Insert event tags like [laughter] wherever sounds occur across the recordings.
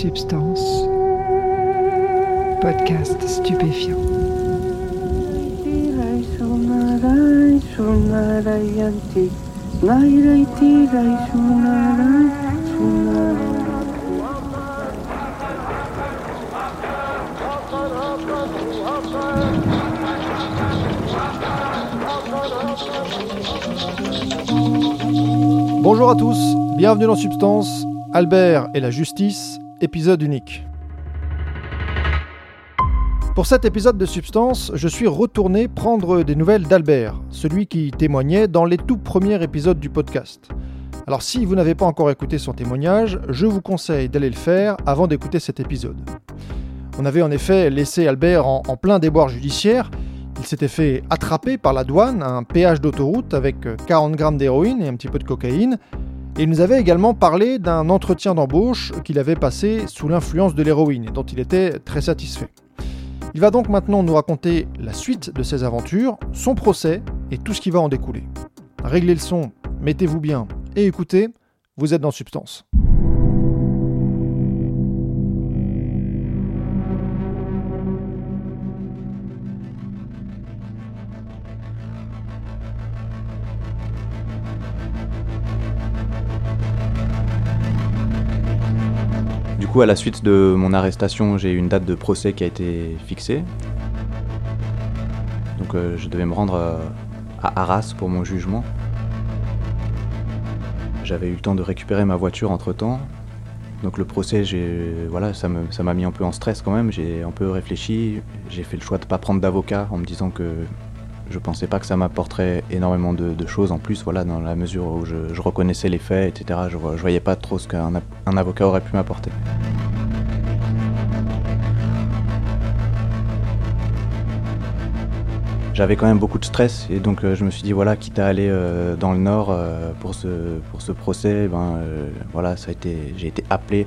Substance. Podcast stupéfiant. Bonjour à tous, bienvenue dans Substance, Albert et la justice, épisode unique. Pour cet épisode de Substance, je suis retourné prendre des nouvelles d'Albert, celui qui témoignait dans les tout premiers épisodes du podcast. Alors si vous n'avez pas encore écouté son témoignage, je vous conseille d'aller le faire avant d'écouter cet épisode. On avait en effet laissé Albert en, plein déboire judiciaire, il s'était fait attraper par la douane à un péage d'autoroute avec 40 grammes d'héroïne et un petit peu de cocaïne. Et il nous avait également parlé d'un entretien d'embauche qu'il avait passé sous l'influence de l'héroïne et dont il était très satisfait. Il va donc maintenant nous raconter la suite de ses aventures, son procès et tout ce qui va en découler. Réglez le son, mettez-vous bien et écoutez, vous êtes dans Substance. Coup, à la suite de mon arrestation, j'ai eu une date de procès qui a été fixée. Donc euh, je devais me rendre euh, à Arras pour mon jugement. J'avais eu le temps de récupérer ma voiture entre-temps. Donc le procès, voilà, ça m'a mis un peu en stress quand même. J'ai un peu réfléchi. J'ai fait le choix de ne pas prendre d'avocat en me disant que je pensais pas que ça m'apporterait énormément de, choses en plus, voilà, dans la mesure où je, reconnaissais les faits, etc. Je, vo- je voyais pas trop ce qu'un avocat aurait pu m'apporter. J'avais quand même beaucoup de stress et donc euh, je me suis dit voilà quitte à aller euh, dans le nord euh, pour ce pour ce procès ben voilà ça a été j'ai été appelé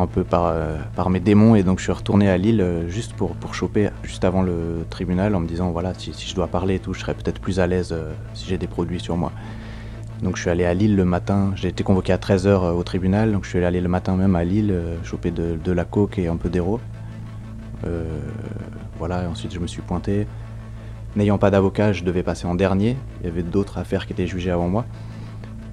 un peu par euh, par mes démons et donc je suis retourné à Lille euh, juste pour pour choper juste avant le tribunal en me disant voilà si, je dois parler et tout je serais peut-être plus à l'aise euh, si j'ai des produits sur moi donc je suis allé à Lille le matin j'ai été convoqué à 13h au tribunal donc je suis allé le matin même à Lille choper de, de la coke et un peu d'héros Euh, voilà et ensuite je me suis pointé N'ayant pas d'avocat, je devais passer en dernier. Il y avait d'autres affaires qui étaient jugées avant moi.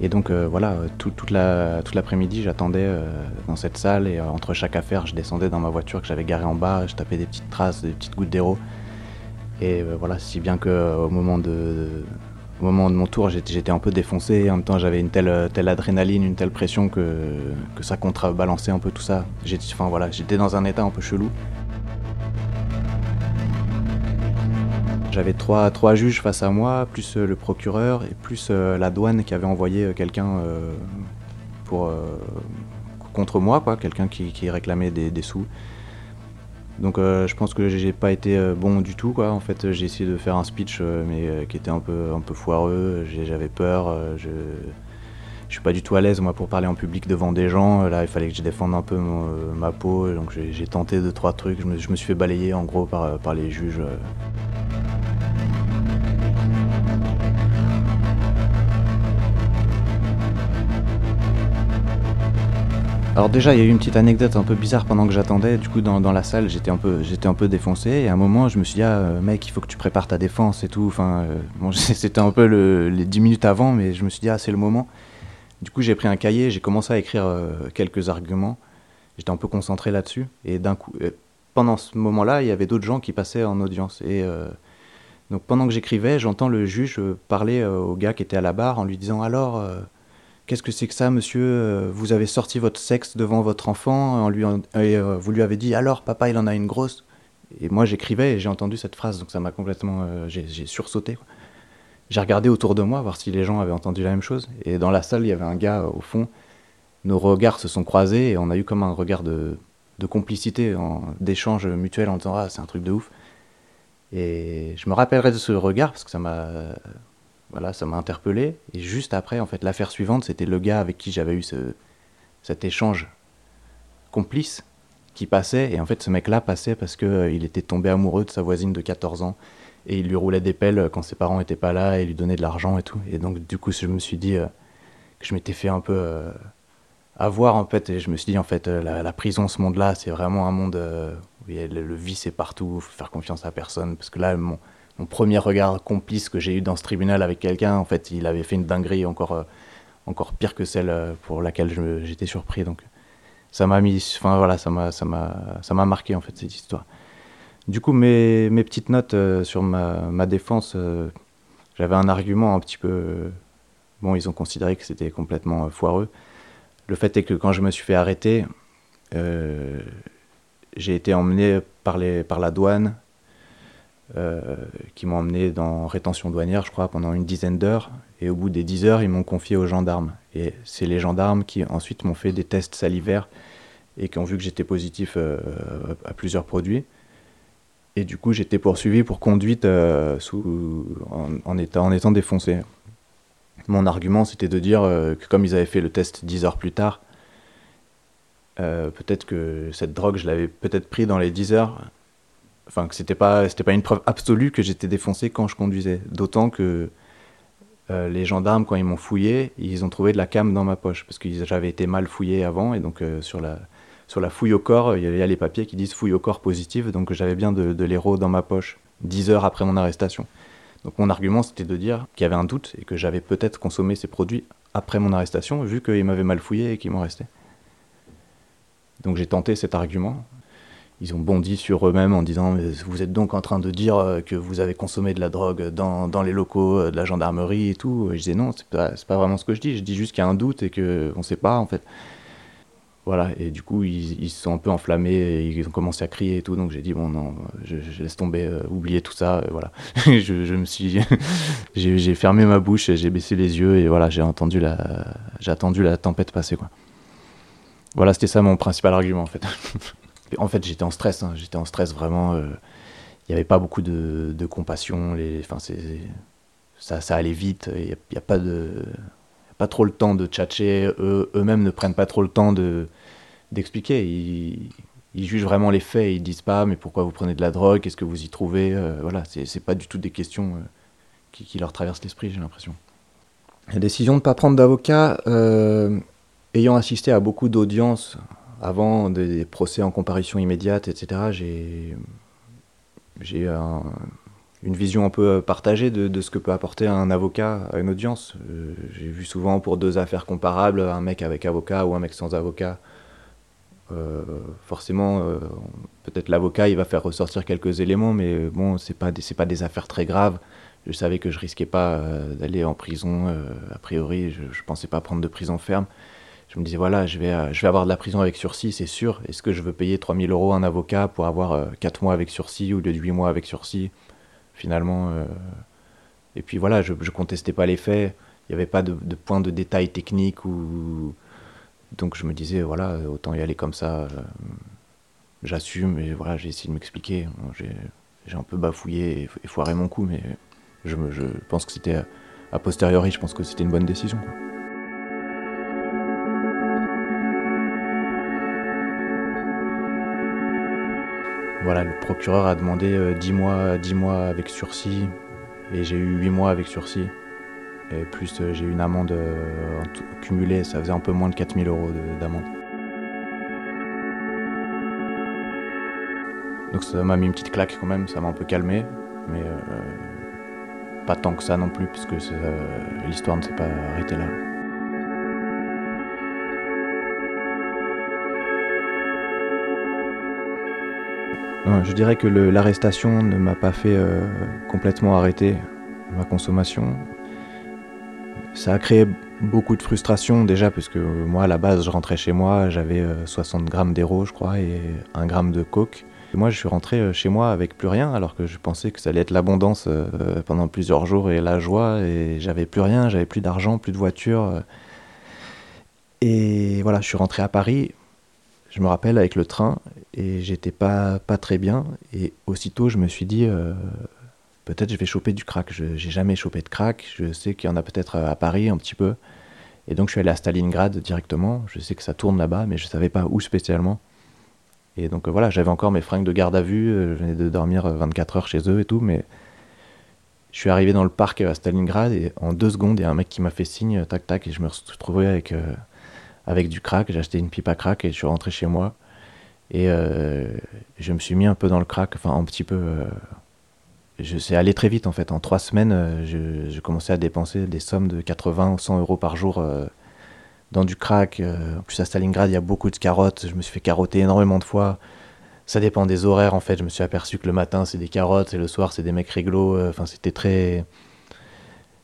Et donc euh, voilà, euh, tout- toute la- toute l'après-midi, j'attendais euh, dans cette salle et entre chaque affaire, je descendais dans ma voiture que j'avais garée en bas, je tapais des petites traces, des petites gouttes d'héros. Et voilà, si bien que au moment de, au moment de mon tour, j'étais un peu défoncé. En même temps, j'avais une telle, telle adrénaline, une telle pression que, que ça contrebalançait un peu tout ça. J'étais enfin, voilà, j'étais dans un état un peu chelou. J'avais trois, trois juges face à moi, plus euh, le procureur et plus euh, la douane qui avait envoyé euh, quelqu'un contre moi, quoi, quelqu'un qui, qui réclamait des, des sous. Donc je pense que j'ai pas été bon du tout, quoi. En fait, j'ai essayé de faire un speech, mais qui était un peu, un peu foireux. J'avais peur. je, je suis pas du tout à l'aise moi pour parler en public devant des gens. Là, il fallait que je défende un peu euh, ma peau, donc j'ai tenté deux trois trucs. Je me, suis fait balayer en gros par, euh, par les juges. euh. Alors déjà, il y a eu une petite anecdote un peu bizarre pendant que j'attendais. Du coup, dans, dans la salle, j'étais un peu, j'étais un peu défoncé. Et à un moment, je me suis dit, ah, euh, mec, il faut que tu prépares ta défense et tout. Enfin, euh, [laughs] c'était un peu le- les 10 minutes avant, mais je me suis dit, ah, c'est le moment. Du coup, j'ai pris un cahier, j'ai commencé à écrire euh, quelques arguments. J'étais un peu concentré là-dessus. Et d'un coup, euh, pendant ce moment-là, il y avait d'autres gens qui passaient en audience. Et euh, donc, pendant que j'écrivais, j'entends le juge parler au gars qui était à la barre en lui disant, alors. Qu'est-ce que c'est que ça, monsieur Vous avez sorti votre sexe devant votre enfant en lui et vous lui avez dit alors, papa, il en a une grosse? Et moi, j'écrivais et j'ai entendu cette phrase, donc ça m'a complètement. j'ai sursauté. J'ai regardé autour de moi, voir si les gens avaient entendu la même chose. Et dans la salle, il y avait un gars euh, au fond. Nos regards se sont croisés et on a eu comme un regard de, de complicité, d'échange mutuel en disant Ah, c'est un truc de ouf. Et je me rappellerai de ce regard parce que ça m'a voilà, ça m'a interpellé. Et juste après, en fait, l'affaire suivante, c'était le gars avec qui j'avais eu ce, cet échange complice qui passait. Et en fait, ce mec-là passait parce qu'il était tombé amoureux de sa voisine de 14 ans. Et il lui roulait des pelles quand ses parents n'étaient pas là et lui donnait de l'argent et tout. Et donc, du coup, je me suis dit euh, que je m'étais fait un peu, euh, à voir en fait. Et je me suis dit en fait, euh, la, prison, ce monde-là, c'est vraiment un monde où le, vice est partout. Faut faire confiance à personne parce que là, mon, premier regard complice que j'ai eu dans ce tribunal avec quelqu'un, en fait, il avait fait une dinguerie encore encore pire que celle pour laquelle j'étais surpris. Donc ça m'a mis, enfin voilà, ça m'a ça m'a ça m'a marqué en fait cette histoire. Du coup, mes, petites notes sur ma, défense, j'avais un argument un petit peu. bon, ils ont considéré que c'était complètement foireux. Le fait est que quand je me suis fait arrêter, euh, j'ai été emmené par, les, par la douane, euh, qui m'ont emmené dans rétention douanière, je crois, pendant une dizaine d'heures. Et au bout des dix heures, ils m'ont confié aux gendarmes. Et c'est les gendarmes qui ensuite m'ont fait des tests salivaires et qui ont vu que j'étais positif euh, à plusieurs produits. Et du coup, j'étais poursuivi pour conduite sous, en, étant, en étant défoncé. Mon argument, c'était de dire euh, que comme ils avaient fait le test 10 heures plus tard, euh, peut-être que cette drogue, je l'avais peut-être pris dans les 10 heures. Enfin, que c'était pas, c'était pas une preuve absolue que j'étais défoncé quand je conduisais. D'autant que euh, les gendarmes, quand ils m'ont fouillé, ils ont trouvé de la cam dans ma poche parce que j'avais été mal fouillé avant et donc sur la sur la fouille au corps, il y a les papiers qui disent fouille au corps positive, donc j'avais bien de, de l'héros dans ma poche 10 heures après mon arrestation. Donc mon argument, c'était de dire qu'il y avait un doute et que j'avais peut-être consommé ces produits après mon arrestation, vu qu'ils m'avaient mal fouillé et qu'ils m'en restaient. Donc j'ai tenté cet argument. Ils ont bondi sur eux-mêmes en disant Vous êtes donc en train de dire euh, que vous avez consommé de la drogue dans, dans les locaux euh, de la gendarmerie et tout. Et je disais Non, c'est pas, pas vraiment ce que je dis. Je dis juste qu'il y a un doute et qu'on ne sait pas en fait. Voilà, et du coup, ils, se sont un peu enflammés, et ils ont commencé à crier et tout, donc j'ai dit, bon, non, je, laisse tomber, euh, oublier tout ça, voilà. [laughs] je, me suis. [laughs] j'ai fermé ma bouche, j'ai baissé les yeux, et voilà, j'ai entendu la, j'ai attendu la tempête passer, quoi. Voilà, c'était ça mon principal argument, en fait. [laughs] en fait, j'étais en stress, hein, j'étais en stress vraiment. Euh, il n'y avait pas beaucoup de, compassion, les, enfin, ça, ça allait vite, il n'y a, pas de pas trop le temps de tchatcher, eux, eux-mêmes ne prennent pas trop le temps de, d'expliquer. Ils, ils, jugent vraiment les faits, ils disent pas mais pourquoi vous prenez de la drogue, qu'est-ce que vous y trouvez, euh, voilà, c'est pas du tout des questions euh, qui, qui, leur traversent l'esprit, j'ai l'impression. La décision de ne pas prendre d'avocat, euh, ayant assisté à beaucoup d'audiences avant des procès en comparution immédiate, etc., j'ai, j'ai un une vision un peu euh, partagée de, ce que peut apporter un avocat à une audience. Euh, j'ai vu souvent pour deux affaires comparables, un mec avec avocat ou un mec sans avocat. Euh, forcément, peut-être l'avocat, il va faire ressortir quelques éléments, mais bon, c'est pas pas des affaires très graves. Je savais que je risquais pas d'aller en prison. a priori, je, je pensais pas prendre de prison ferme. Je me disais voilà, je vais avoir de la prison avec sursis, c'est sûr. Est-ce que je veux payer 3000 euros à un avocat pour avoir 4 mois avec sursis ou lieu de 8 mois avec sursis? Finalement. Euh, et puis voilà, je, contestais pas les faits, il n'y avait pas de, point de détail technique ou. Donc je me disais, voilà, autant y aller comme ça. J'assume et voilà, j'ai essayé de m'expliquer. J'ai un peu bafouillé et, foiré mon coup, mais je pense que c'était a posteriori, je pense que c'était une bonne décision. Voilà, le procureur a demandé 10 euh, mois, 10 mois avec sursis et j'ai eu 8 mois avec sursis. Et plus euh, j'ai eu une amende euh, cumulée, ça faisait un peu moins de 4000 euros d'amende. Donc ça m'a mis une petite claque quand même, ça m'a un peu calmé, mais pas tant que ça non plus, puisque l'histoire ne s'est pas arrêtée là. Je dirais que l'arrestation ne m'a pas fait euh, complètement arrêter ma consommation. Ça a créé beaucoup de frustration déjà parce que moi à la base je rentrais chez moi, j'avais 60 euh, grammes d'héros je crois et 1 gramme de coke. Et moi je suis rentré euh, chez moi avec plus rien alors que je pensais que ça allait être l'abondance pendant plusieurs jours et la joie et j'avais plus rien, j'avais plus d'argent, plus de voiture. Et voilà, je suis rentré à Paris, je me rappelle avec le train et j'étais pas, pas très bien. Et aussitôt, je me suis dit, euh, peut-être je vais choper du crack. Je n'ai jamais chopé de crack. Je sais qu'il y en a peut-être à Paris un petit peu. Et donc, je suis allé à Stalingrad directement. Je sais que ça tourne là-bas, mais je ne savais pas où spécialement. Et donc, voilà, j'avais encore mes fringues de garde à vue. Euh, je venais de dormir 24 heures chez eux et tout. Mais je suis arrivé dans le parc à Stalingrad et en deux secondes, il y a un mec qui m'a fait signe, tac, tac, et je me retrouvé avec. Euh, avec du crack. J'ai acheté une pipe à crack et je suis rentré chez moi. Et je me suis mis un peu dans le crack, enfin un petit peu. je sais aller très vite en fait. En trois semaines, je, je, commençais à dépenser des sommes de 80 ou 100 euros par jour dans du crack. en plus à Stalingrad, il y a beaucoup de carottes. Je me suis fait carotter énormément de fois ça dépend des horaires en fait. Je me suis aperçu que le matin c'est des carottes et le soir c'est des mecs réglo. Euh, enfin, c'était très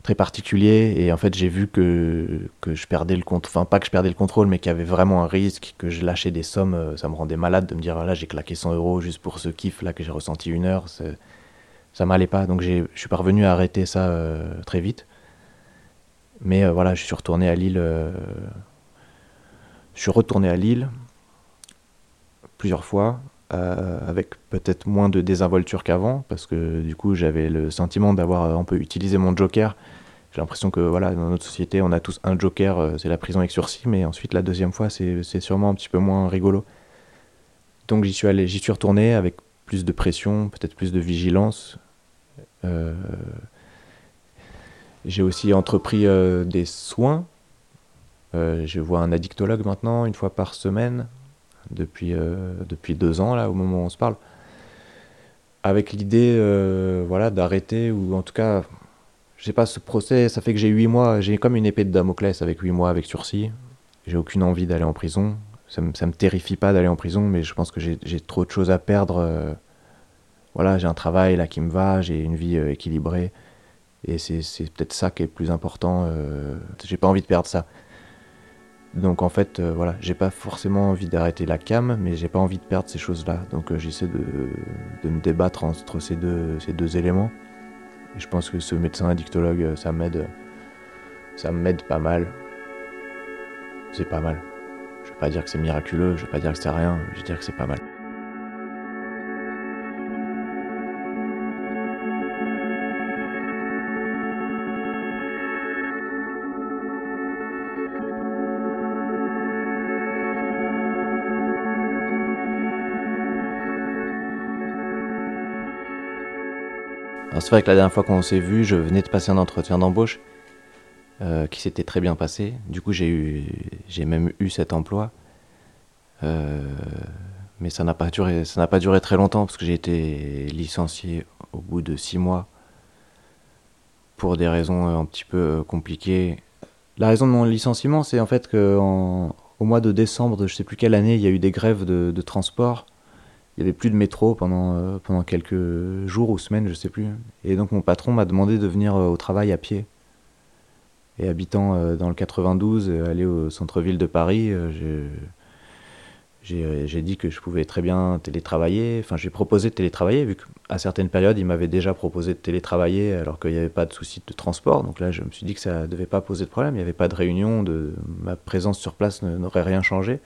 très particulier. Et en fait j'ai vu que, que je perdais le contrôle, enfin pas que je perdais le contrôle mais qu'il y avait vraiment un risque, que je lâchais des sommes, euh, ça me rendait malade de me dire là j'ai claqué 100 euros juste pour ce kiff là que j'ai ressenti une heure, ça m'allait pas. Donc je suis parvenu à arrêter ça euh, très vite. Mais voilà, je suis retourné à Lille, je suis retourné à Lille plusieurs fois euh, avec peut-être moins de désinvolture qu'avant, parce que du coup j'avais le sentiment d'avoir un peu utilisé mon joker. J'ai l'impression que voilà, dans notre société, on a tous un joker, euh, c'est la prison avec sursis, mais ensuite la deuxième fois, c'est sûrement un petit peu moins rigolo. Donc j'y suis suis retourné avec plus de pression, peut-être plus de vigilance. Euh, j'ai aussi entrepris des soins. je vois un addictologue maintenant, une fois par semaine, depuis, euh, depuis deux ans, là, au moment où on se parle, avec l'idée euh, voilà, d'arrêter, ou en tout cas, je sais pas, ce procès, ça fait que j'ai huit mois, j'ai comme une épée de Damoclès avec huit mois avec sursis. J'ai aucune envie d'aller en prison. Ça me, ça me terrifie pas d'aller en prison, mais je pense que j'ai trop de choses à perdre. Euh, voilà, j'ai un travail là qui me va, j'ai une vie équilibrée. Et c'est peut-être ça qui est le plus important. j'ai pas envie de perdre ça. Donc en fait, euh, voilà, j'ai pas forcément envie d'arrêter la cam, mais j'ai pas envie de perdre ces choses-là. Donc euh, j'essaie de, me débattre entre ces deux, ces deux éléments. Et je pense que ce médecin addictologue, euh, ça m'aide, ça m'aide pas mal. C'est pas mal. Je vais pas dire que c'est miraculeux, je vais pas dire que c'est rien, je vais dire que c'est pas mal. C'est vrai que la dernière fois qu'on s'est vu, je venais de passer un entretien d'embauche euh, qui s'était très bien passé. Du coup, j'ai eu, j'ai même eu cet emploi. Euh, mais ça n'a pas duré, très longtemps parce que j'ai été licencié au bout de six mois pour des raisons un petit peu compliquées. La raison de mon licenciement, c'est en fait que au mois de décembre de je sais plus quelle année, il y a eu des grèves de transport il n'y avait plus de métro pendant, euh, pendant quelques jours ou semaines, je sais plus. Et donc mon patron m'a demandé de venir euh, au travail à pied. Et habitant euh, dans le 92, aller au centre-ville de Paris, j'ai dit que je pouvais très bien télétravailler. Enfin, j'ai proposé de télétravailler, vu qu'à certaines périodes, il m'avait déjà proposé de télétravailler alors qu'il n'y avait pas de souci de transport. Donc là, je me suis dit que ça ne devait pas poser de problème. Il n'y avait pas de réunion, ma présence sur place n'aurait rien changé.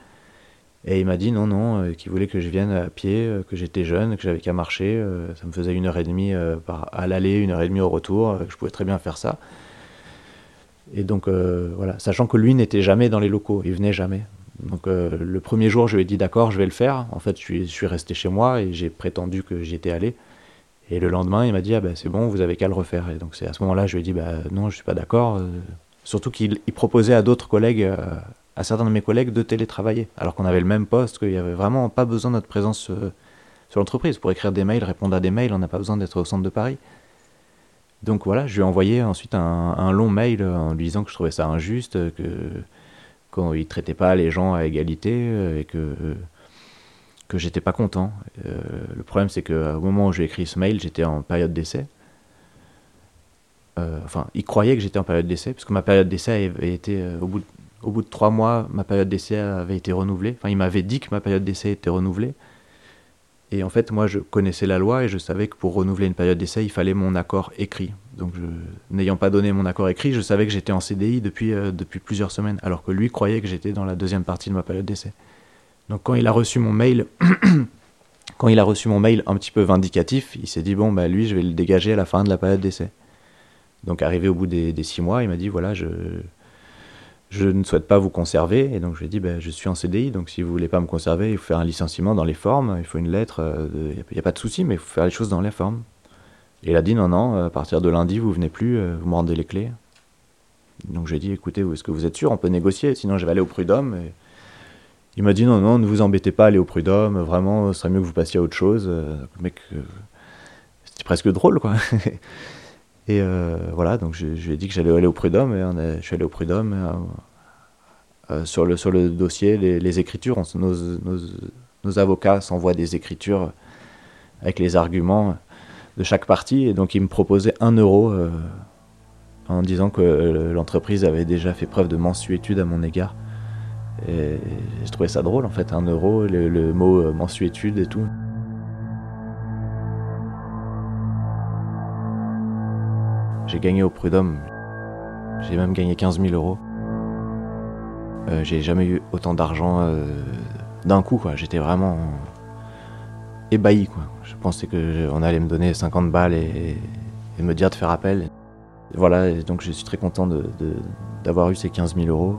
Et il m'a dit non, non, euh, qu'il voulait que je vienne à pied, euh, que j'étais jeune, que j'avais qu'à marcher. Euh, ça me faisait une heure et demie à l'aller, une heure et demie au retour, que je pouvais très bien faire ça. Et donc voilà, sachant que lui n'était jamais dans les locaux, il venait jamais. Donc le premier jour, je lui ai dit d'accord, je vais le faire. En fait, je suis, resté chez moi et j'ai prétendu que j'y étais allé. Et le lendemain, il m'a dit ah ben c'est bon, vous avez qu'à le refaire. Et donc c'est à ce moment-là, je lui ai dit bah non, je suis pas d'accord. Surtout qu'il proposait à d'autres collègues à certains de mes collègues de télétravailler, alors qu'on avait le même poste, qu'il n'y avait vraiment pas besoin de notre présence euh, sur l'entreprise. Pour écrire des mails, répondre à des mails, on n'a pas besoin d'être au centre de Paris. Donc voilà, je lui ai envoyé ensuite un, long mail en lui disant que je trouvais ça injuste, que qu'il ne traitait pas les gens à égalité euh, et que, que j'étais pas content. Euh, le problème, c'est qu'au moment où j'ai écrit ce mail, j'étais en période d'essai. enfin, il croyait que j'étais en période d'essai, puisque ma période d'essai avait été au bout de au bout de trois mois, ma période d'essai avait été renouvelée. Enfin, il m'avait dit que ma période d'essai était renouvelée. Et en fait, moi, je connaissais la loi et je savais que pour renouveler une période d'essai, il fallait mon accord écrit. Donc, n'ayant pas donné mon accord écrit, je savais que j'étais en CDI depuis, euh, depuis plusieurs semaines, alors que lui croyait que j'étais dans la deuxième partie de ma période d'essai. Donc, quand il a reçu mon mail, [coughs] quand il a reçu mon mail un petit peu vindicatif, il s'est dit bon, bah lui, je vais le dégager à la fin de la période d'essai. Donc, arrivé au bout des, des six mois, il m'a dit voilà, je, je ne souhaite pas vous conserver. Et donc je lui ai dit, ben, je suis en CDI, donc si vous voulez pas me conserver, il faut faire un licenciement dans les formes, il faut une lettre, il euh, n'y a, pas de souci, mais il faut faire les choses dans les formes. Et il a dit, non, non, à partir de lundi, vous venez plus, euh, vous me rendez les clés. Donc j'ai dit, écoutez, est-ce que vous êtes sûr? On peut négocier, sinon je vais aller au prud'homme. Et il m'a dit, non, non, ne vous embêtez pas, allez au prud'homme, vraiment, ce serait mieux que vous passiez à autre chose. Le mec, c'était presque drôle, quoi. [laughs] et voilà, donc je, lui ai dit que j'allais aller au prud'homme, et je suis allé au prud'homme. sur, le, sur le dossier, les, écritures, nos, avocats s'envoient des écritures avec les arguments de chaque partie. Et donc, ils me proposaient un euro euh, en disant que euh, l'entreprise avait déjà fait preuve de mensuétude à mon égard. Et je trouvais ça drôle, en fait, un euro, le, mot euh, mensuétude et tout. J'ai gagné au prud'homme. J'ai même gagné 15 000 euros. j'ai jamais eu autant d'argent d'un coup, quoi. J'étais vraiment ébahi, quoi. Je pensais qu'on allait me donner 50 balles et, me dire de faire appel. Voilà, donc je suis très content d'avoir eu ces 15 000 euros.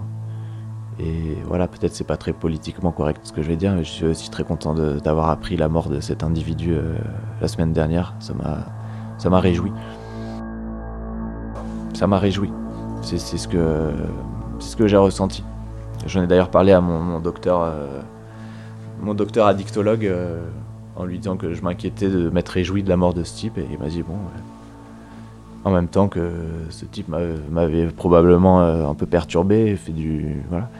Et voilà, peut-être c'est pas très politiquement correct ce que je vais dire, mais je suis aussi très content d'avoir appris la mort de cet individu euh, la semaine dernière. Ça m'a réjoui. Ça m'a réjoui. C'est, ce que, ce que j'ai ressenti. J'en ai d'ailleurs parlé à mon, docteur. Euh, mon docteur addictologue euh, en lui disant que je m'inquiétais de m'être réjoui de la mort de ce type et il m'a dit bon en même temps que ce type m'avait probablement euh, un peu perturbé fait du voilà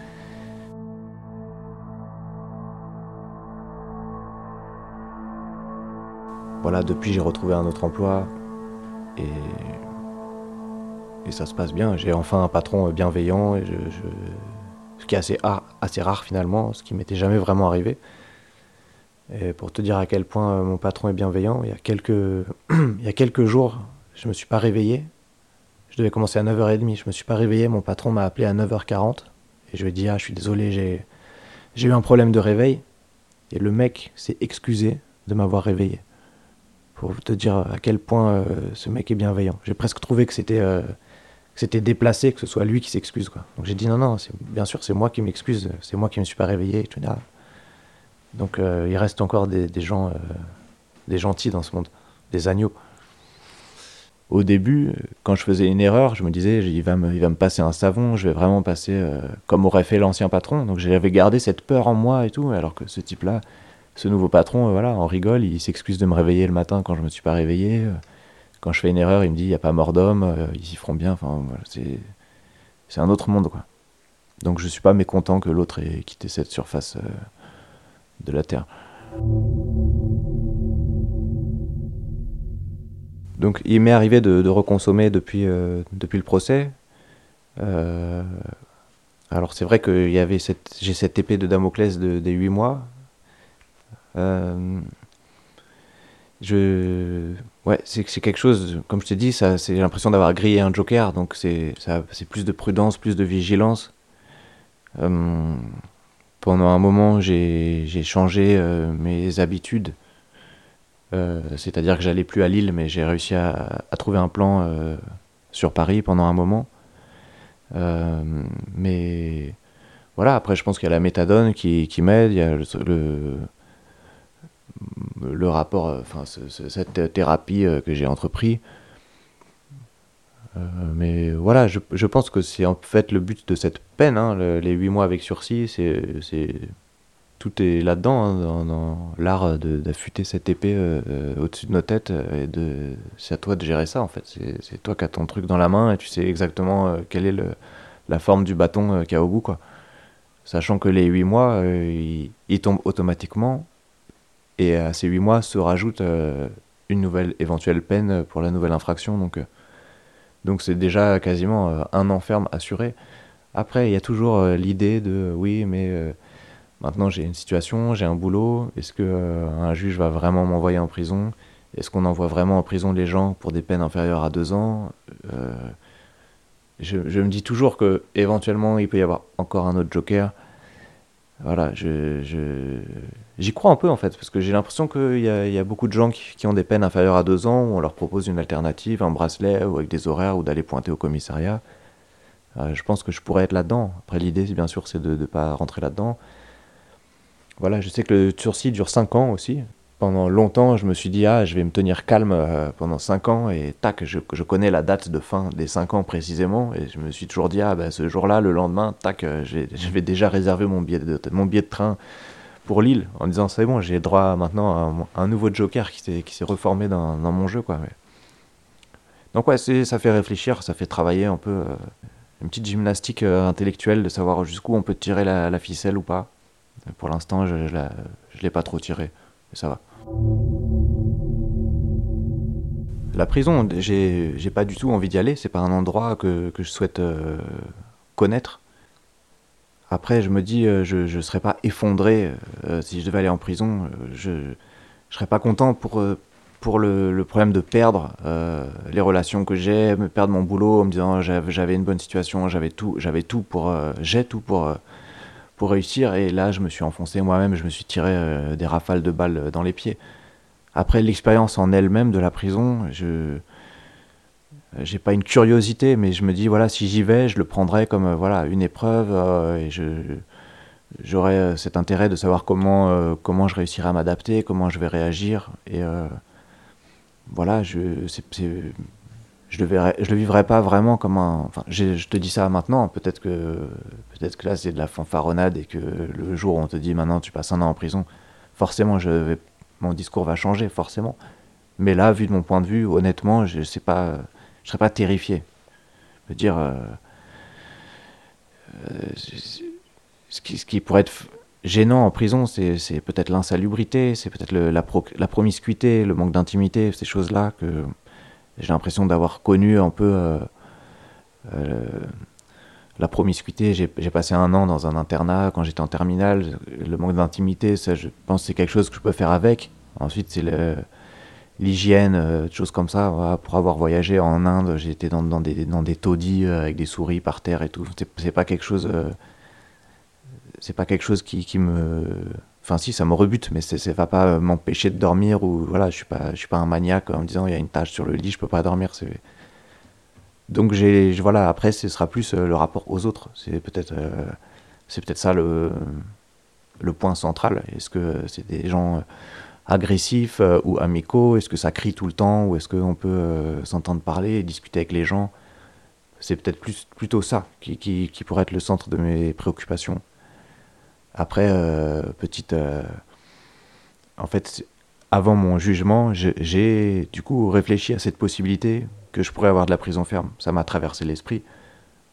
voilà depuis j'ai retrouvé un autre emploi et et ça se passe bien j'ai enfin un patron bienveillant et je ce qui est assez, assez rare finalement, ce qui m'était jamais vraiment arrivé. Et pour te dire à quel point euh, mon patron est bienveillant, il y a quelques, [clears throat] il y a quelques jours, je me suis pas réveillé. Je devais commencer à 9h30, je me suis pas réveillé, mon patron m'a appelé à 9h40 et je lui ai dit ah je suis désolé, j'ai j'ai eu un problème de réveil et le mec s'est excusé de m'avoir réveillé. Pour te dire à quel point euh, ce mec est bienveillant. J'ai presque trouvé que c'était euh, c'était déplacé que ce soit lui qui s'excuse. Quoi. Donc j'ai dit non, non, bien sûr, c'est moi qui m'excuse, c'est moi qui me suis pas réveillé. Donc euh, il reste encore des, gens, euh, des gentils dans ce monde, des agneaux. Au début, quand je faisais une erreur, je me disais, il va me, il va me passer un savon, je vais vraiment passer euh, comme aurait fait l'ancien patron. Donc j'avais gardé cette peur en moi et tout, alors que ce type-là, ce nouveau patron, voilà, on rigole, il s'excuse de me réveiller le matin quand je me suis pas réveillé quand je fais une erreur, il me dit il n'y a pas mort d'homme, euh, ils y feront bien. C'est, un autre monde. Donc je suis pas mécontent que l'autre ait quitté cette surface euh, de la Terre. Donc il m'est arrivé de, reconsommer depuis, euh, depuis le procès. alors c'est vrai que j'ai cette épée de Damoclès de, des 8 mois. je Ouais, c'est quelque chose, comme je t'ai dit, ça, j'ai l'impression d'avoir grillé un joker, donc c'est plus de prudence, plus de vigilance. Euh, pendant un moment, j'ai changé euh, mes habitudes, euh, c'est-à-dire que j'allais plus à Lille, mais j'ai réussi à, trouver un plan sur Paris pendant un moment. mais voilà, après, je pense qu'il y a la méthadone qui, qui m'aide, il y a le le rapport, euh, enfin cette thérapie euh, que j'ai entrepris. Euh, mais voilà, je, pense que c'est en fait le but de cette peine, hein, les huit mois avec sursis, c'est tout est là-dedans, hein, dans, l'art d'affûter cette épée au-dessus de nos têtes. et c'est à toi de gérer ça, en fait. C'est, toi qui as ton truc dans la main et tu sais exactement quelle est le, la forme du bâton qu'il y a au bout, quoi. Sachant que les huit mois, ils, ils, tombent automatiquement et à ces 8 mois se rajoute euh, une nouvelle éventuelle peine pour la nouvelle infraction. Donc, euh, donc c'est déjà quasiment euh, un enferme assuré. Après, il y a toujours l'idée de oui, mais maintenant j'ai une situation, j'ai un boulot. Est-ce que un juge va vraiment m'envoyer en prison? Est-ce qu'on envoie vraiment en prison les gens pour des peines inférieures à deux ans? Je, je, me dis toujours que éventuellement il peut y avoir encore un autre joker voilà, je, j'y crois un peu en fait, parce que j'ai l'impression qu'il y, a beaucoup de gens qui, ont des peines inférieures à deux ans, où on leur propose une alternative, un bracelet, ou avec des horaires, ou d'aller pointer au commissariat. Euh, je pense que je pourrais être là-dedans. Après, l'idée, bien sûr, c'est de ne pas rentrer là-dedans. Voilà, je sais que le sursis dure 5 ans aussi. pendant longtemps, je me suis dit, ah, je vais me tenir calme euh, pendant 5 ans, et tac, je, connais la date de fin des 5 ans précisément, et je me suis toujours dit, ah, ben, ce jour-là, le lendemain, tac, euh, je vais déjà réserver mon billet de, mon billet de train pour Lille, en disant, c'est bon, j'ai droit maintenant à un, nouveau joker qui s'est reformé dans, mon jeu, quoi. Donc, ouais, ça fait réfléchir, ça fait travailler un peu, euh, une petite gymnastique intellectuelle de savoir jusqu'où on peut tirer la, ficelle ou pas. pour l'instant, je ne l'ai pas trop tiré, mais ça va. La prison, j'ai pas du tout envie d'y aller. C'est pas un endroit que, que je souhaite euh, connaître. Après, je me dis, euh, je ne serais pas effondré euh, si je devais aller en prison. je ne serais pas content pour, pour le, problème de perdre les relations que j'ai, me perdre mon boulot en me disant j'avais une bonne situation, j'avais tout, j'avais tout pour, j'ai tout pour pour réussir. Et là, je me suis enfoncé moi-même, je me suis tiré euh, des rafales de balles dans les pieds. Après l'expérience en elle-même de la prison, je j'ai pas une curiosité, mais je me dis voilà, si j'y vais, je le prendrai comme euh, voilà une épreuve euh, et j'aurai cet intérêt de savoir comment comment je réussirai à m'adapter, comment je vais réagir et voilà, je c'est je le verrais, je le vivrais pas vraiment comme un. Enfin, je te dis ça maintenant. Peut-être que, peut-être que là c'est de la fanfaronnade et que le jour où on te dit maintenant tu passes un an en prison, forcément je mon discours va changer forcément. Mais là, vu de mon point de vue, honnêtement, je sais pas, je serais pas terrifié. Je veux dire, euh, euh, ce, qui, pourrait être gênant en prison, c'est peut-être l'insalubrité, c'est peut-être la, promiscuité, le manque d'intimité, ces choses-là que j'ai l'impression d'avoir connu un peu euh, la promiscuité. J'ai passé un an dans un internat quand j'étais en terminale. Le manque d'intimité, ça, je pense c'est quelque chose que je peux faire avec. Ensuite, c'est l'hygiène, euh, choses comme ça. pour avoir voyagé en Inde, été dans, dans, des, dans des taudis avec des souris par terre et tout. C'est pas quelque chose. c'est pas quelque chose qui, qui me Enfin, si, ça me rebute, mais ça va pas euh, m'empêcher de dormir ou voilà, je suis pas, je suis pas un maniaque en me disant il y a une tâche sur le lit, je peux pas dormir. Donc j'ai, voilà, après ce sera plus euh, le rapport aux autres. C'est peut-être, euh, c'est peut-être ça le, le point central. Est-ce que c'est des gens agressifs ou amicaux Est-ce que ça crie tout le temps ou est-ce qu'on peut s'entendre parler et discuter avec les gens? C'est peut-être plus, plutôt ça qui, pourrait être le centre de mes préoccupations. Après, euh, petite. Euh, en fait, avant mon jugement, j'ai du coup réfléchi à cette possibilité que je pourrais avoir de la prison ferme. Ça m'a traversé l'esprit,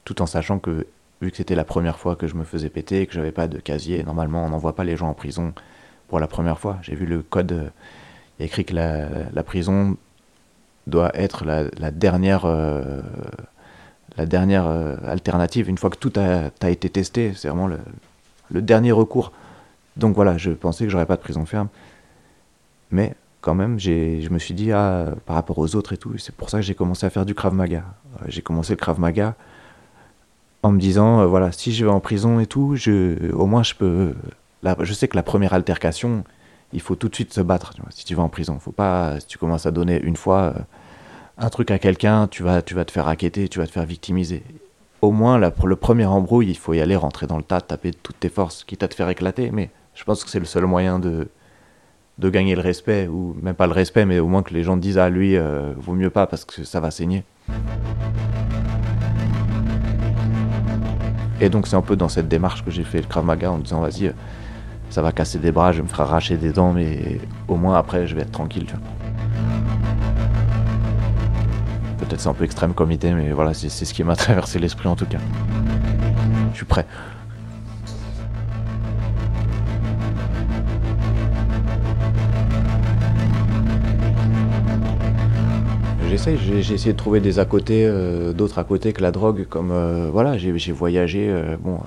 tout en sachant que, vu que c'était la première fois que je me faisais péter, que j'avais pas de casier, normalement on n'envoie pas les gens en prison pour la première fois. J'ai vu le code, euh, il y a écrit que la, prison doit être la, dernière. la dernière alternative, une fois que tout a, été testé, c'est vraiment le, dernier recours. Donc voilà, je pensais que j'aurais pas de prison ferme. Mais quand même, je me suis dit, ah, par rapport aux autres et tout, c'est pour ça que j'ai commencé à faire du Krav Maga. Euh, j'ai commencé le Krav Maga en me disant, euh, voilà, si je vais en prison et tout, je, au moins je peux. Je sais que la première altercation, il faut tout de suite se battre. si tu vas en prison, faut pas. Si tu commences à donner une fois euh, un truc à quelqu'un, tu vas, tu vas te faire raqueter, tu vas te faire victimiser au moins pour le premier embrouille, il faut y aller, rentrer dans le tas, taper de toutes tes forces, quitte à te faire éclater. Mais je pense que c'est le seul moyen de, de gagner le respect, ou même pas le respect, mais au moins que les gens disent à ah, lui, euh, vaut mieux pas parce que ça va saigner. Et donc c'est un peu dans cette démarche que j'ai fait le Krav Maga en disant vas-y, ça va casser des bras, je me faire arracher des dents, mais au moins après je vais être tranquille. Peut-être c'est un peu extrême comme idée, mais voilà, c'est ce qui m'a [laughs] traversé l'esprit en tout cas. Je suis prêt. J'essaye, j'ai essayé de trouver des à côté, euh, d'autres à côté que la drogue, comme euh, voilà, j'ai voyagé, euh, bon,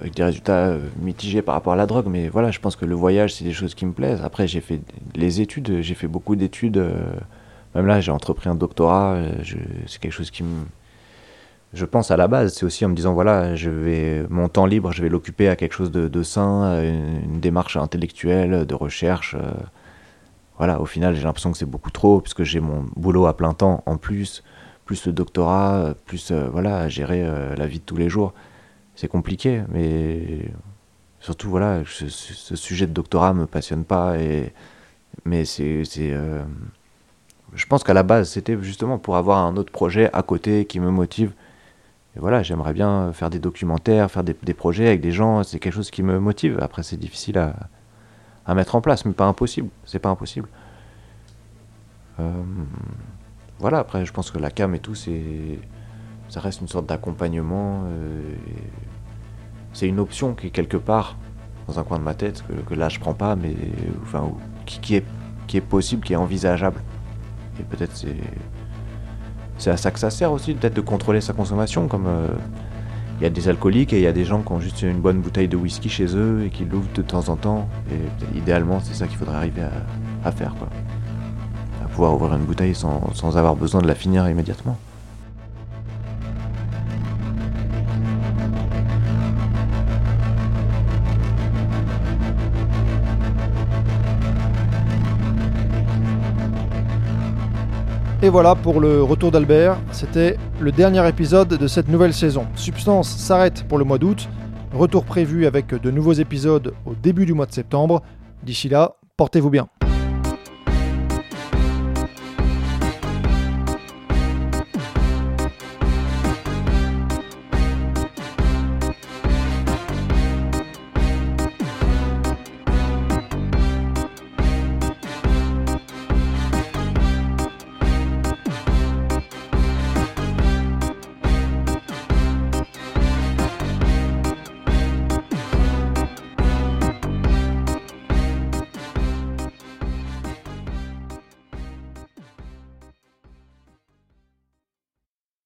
avec des résultats mitigés par rapport à la drogue, mais voilà, je pense que le voyage c'est des choses qui me plaisent. Après, j'ai fait les études, j'ai fait beaucoup d'études même là, j'ai entrepris un doctorat, c'est quelque chose qui me. Je pense à la base, c'est aussi en me disant voilà, je vais mon temps libre, je vais l'occuper à quelque chose de, sain, une, démarche intellectuelle, de recherche. Voilà, au final, j'ai l'impression que c'est beaucoup trop, puisque j'ai mon boulot à plein temps en plus, plus le doctorat, plus euh, voilà, gérer la vie de tous les jours. C'est compliqué, mais surtout voilà, ce, sujet de doctorat me passionne pas et Mais c'est. c'est, euh, je pense qu'à la base, c'était justement pour avoir un autre projet à côté qui me motive. Et voilà, j'aimerais bien faire des documentaires, faire des, des projets avec des gens. C'est quelque chose qui me motive. Après, c'est difficile à, à mettre en place, mais pas impossible. C'est pas impossible. Euh, voilà, après, je pense que la cam et tout, c'est, ça reste une sorte d'accompagnement. euh, c'est une option qui est quelque part dans un coin de ma tête que, là je prends pas, mais enfin qui, est qui est possible, qui est envisageable. Et peut-être c'est c'est à ça que ça sert aussi, peut-être de contrôler sa consommation, comme euh, il y a des alcooliques et il y a des gens qui ont juste une bonne bouteille de whisky chez eux et qui l'ouvrent de temps en temps. Et idéalement, c'est ça qu'il faudrait arriver à, faire, quoi. À pouvoir ouvrir une bouteille sans avoir besoin de la finir immédiatement. Et voilà pour le retour d'Albert. C'était le dernier épisode de cette nouvelle saison. Substance s'arrête pour le mois d'août. Retour prévu avec de nouveaux épisodes au début du mois de septembre. D'ici là, portez-vous bien.